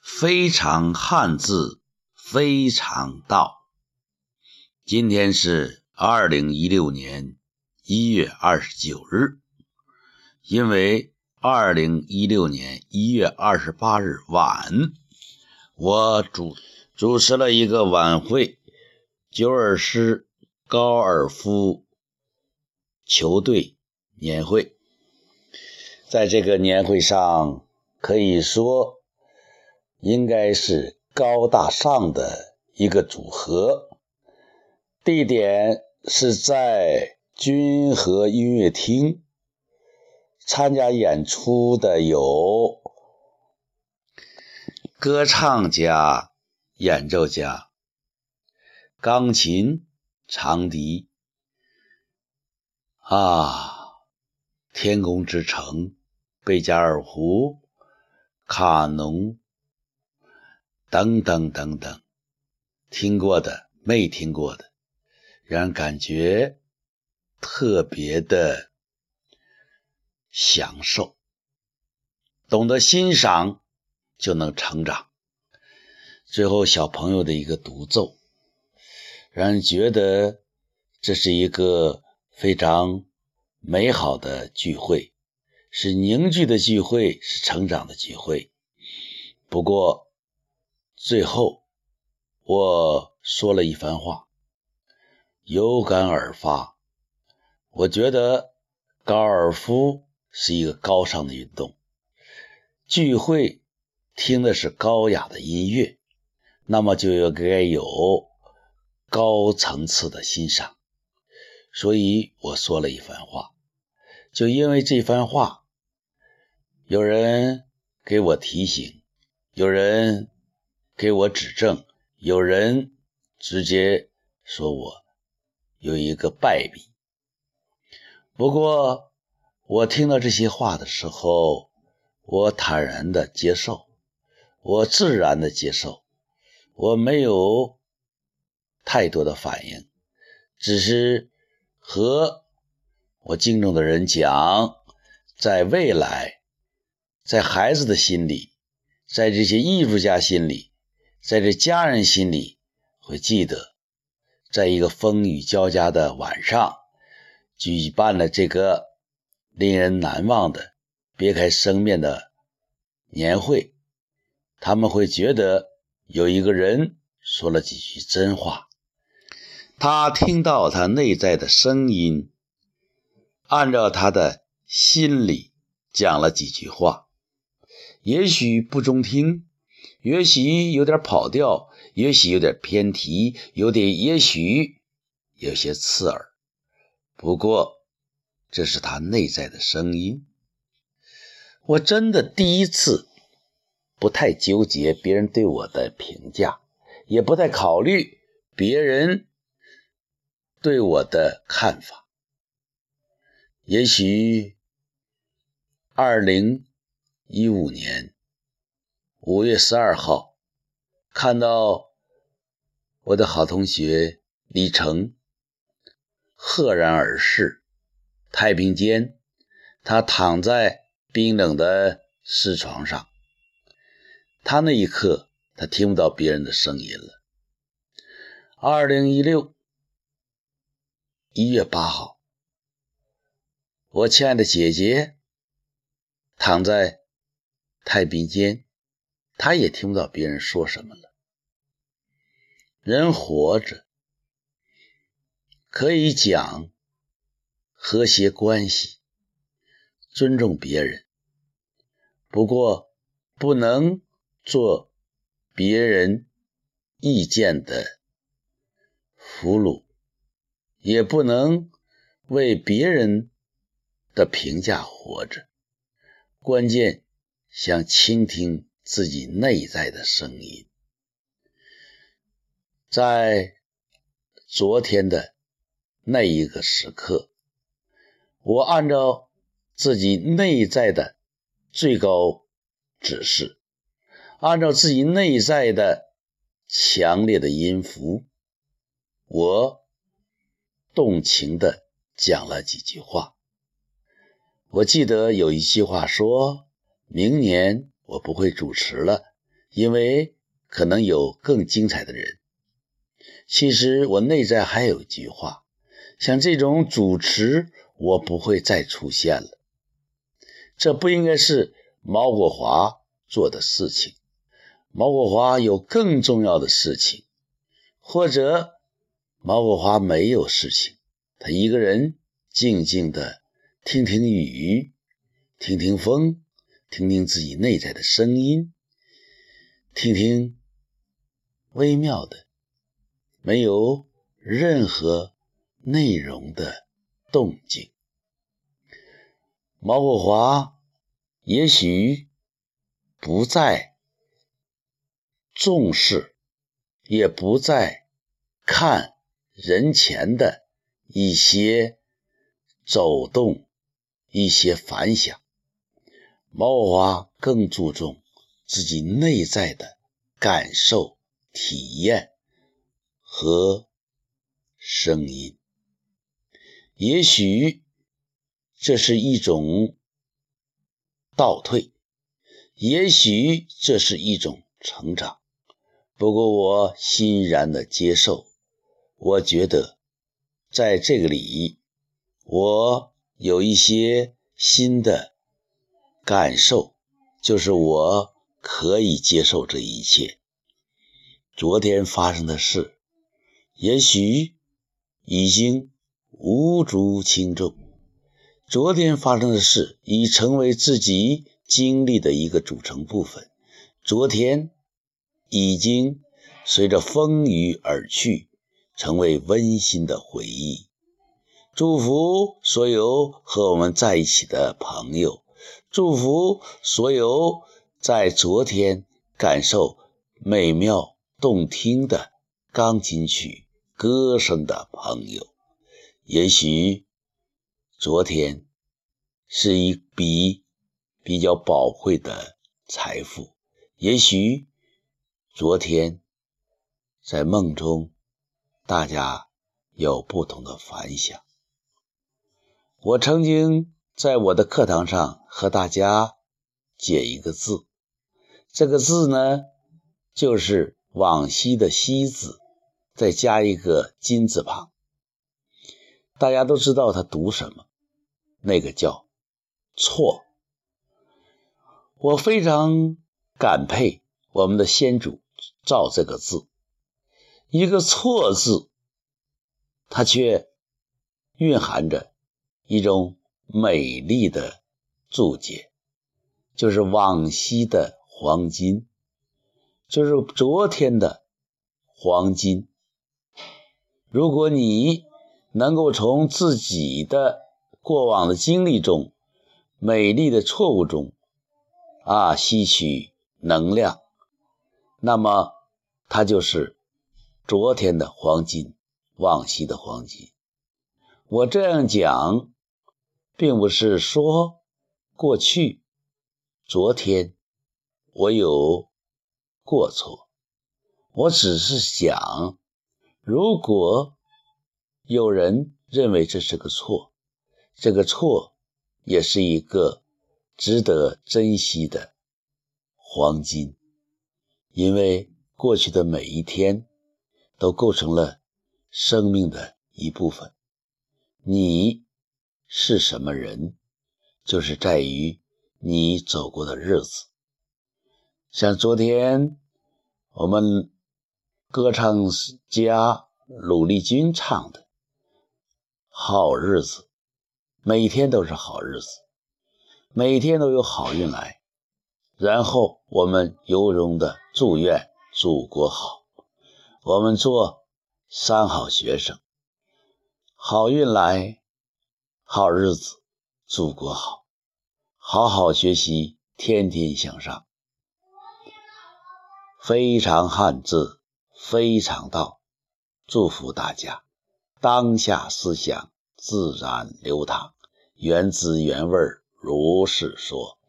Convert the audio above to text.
非常汉字，非常道。今天是二零一六年一月二十九日，因为二零一六年一月二十八日晚，我主主持了一个晚会，九尔市高尔夫球队年会。在这个年会上，可以说。应该是高大上的一个组合，地点是在君和音乐厅。参加演出的有歌唱家、演奏家、钢琴、长笛啊，天空之城、贝加尔湖、卡农。等等等等，听过的没听过的，让人感觉特别的享受。懂得欣赏就能成长。最后小朋友的一个独奏，让人觉得这是一个非常美好的聚会，是凝聚的聚会，是成长的聚会。不过。最后，我说了一番话，有感而发。我觉得高尔夫是一个高尚的运动，聚会听的是高雅的音乐，那么就应该有高层次的欣赏。所以我说了一番话，就因为这番话，有人给我提醒，有人。给我指正，有人直接说我有一个败笔。不过我听到这些话的时候，我坦然的接受，我自然的接受，我没有太多的反应，只是和我敬重的人讲，在未来，在孩子的心里，在这些艺术家心里。在这家人心里会记得，在一个风雨交加的晚上，举办了这个令人难忘的别开生面的年会。他们会觉得有一个人说了几句真话，他听到他内在的声音，按照他的心里讲了几句话，也许不中听。也许有点跑调，也许有点偏题，有点也许有些刺耳。不过，这是他内在的声音。我真的第一次不太纠结别人对我的评价，也不太考虑别人对我的看法。也许，二零一五年。五月十二号，看到我的好同学李成赫然而逝，太平间，他躺在冰冷的尸床上。他那一刻，他听不到别人的声音了。二零一六一月八号，我亲爱的姐姐躺在太平间。他也听不到别人说什么了。人活着可以讲和谐关系，尊重别人，不过不能做别人意见的俘虏，也不能为别人的评价活着。关键想倾听。自己内在的声音，在昨天的那一个时刻，我按照自己内在的最高指示，按照自己内在的强烈的音符，我动情的讲了几句话。我记得有一句话说：“明年。”我不会主持了，因为可能有更精彩的人。其实我内在还有一句话，像这种主持，我不会再出现了。这不应该是毛国华做的事情。毛国华有更重要的事情，或者毛国华没有事情，他一个人静静的听听雨，听听风，听听自己内在的声音，听听微妙的。没有任何内容的动静。毛国华也许不再重视，也不再看人前的一些走动、一些反响。猫娃更注重自己内在的感受、体验。和声音，也许这是一种倒退，也许这是一种成长。不过我欣然的接受。我觉得在这个里，我有一些新的感受，就是我可以接受这一切。昨天发生的事。也许已经无足轻重。昨天发生的事已成为自己经历的一个组成部分。昨天已经随着风雨而去，成为温馨的回忆。祝福所有和我们在一起的朋友，祝福所有在昨天感受美妙动听的钢琴曲。歌声的朋友，也许昨天是一笔比较宝贵的财富，也许昨天在梦中大家有不同的反响。我曾经在我的课堂上和大家解一个字，这个字呢就是往昔的昔字。再加一个金字旁，大家都知道它读什么？那个叫错。我非常感佩我们的先祖造这个字，一个错字，它却蕴含着一种美丽的注解，就是往昔的黄金，就是昨天的黄金。如果你能够从自己的过往的经历中、美丽的错误中啊吸取能量，那么它就是昨天的黄金，往昔的黄金。我这样讲，并不是说过去、昨天我有过错，我只是想。如果有人认为这是个错，这个错也是一个值得珍惜的黄金，因为过去的每一天都构成了生命的一部分。你是什么人，就是在于你走过的日子。像昨天我们。歌唱家鲁丽君唱的《好日子》，每天都是好日子，每天都有好运来。然后我们由衷的祝愿祖国好，我们做三好学生，好运来，好日子，祖国好，好好学习，天天向上，非常汉字。非常道，祝福大家，当下思想自然流淌，原汁原味如是说。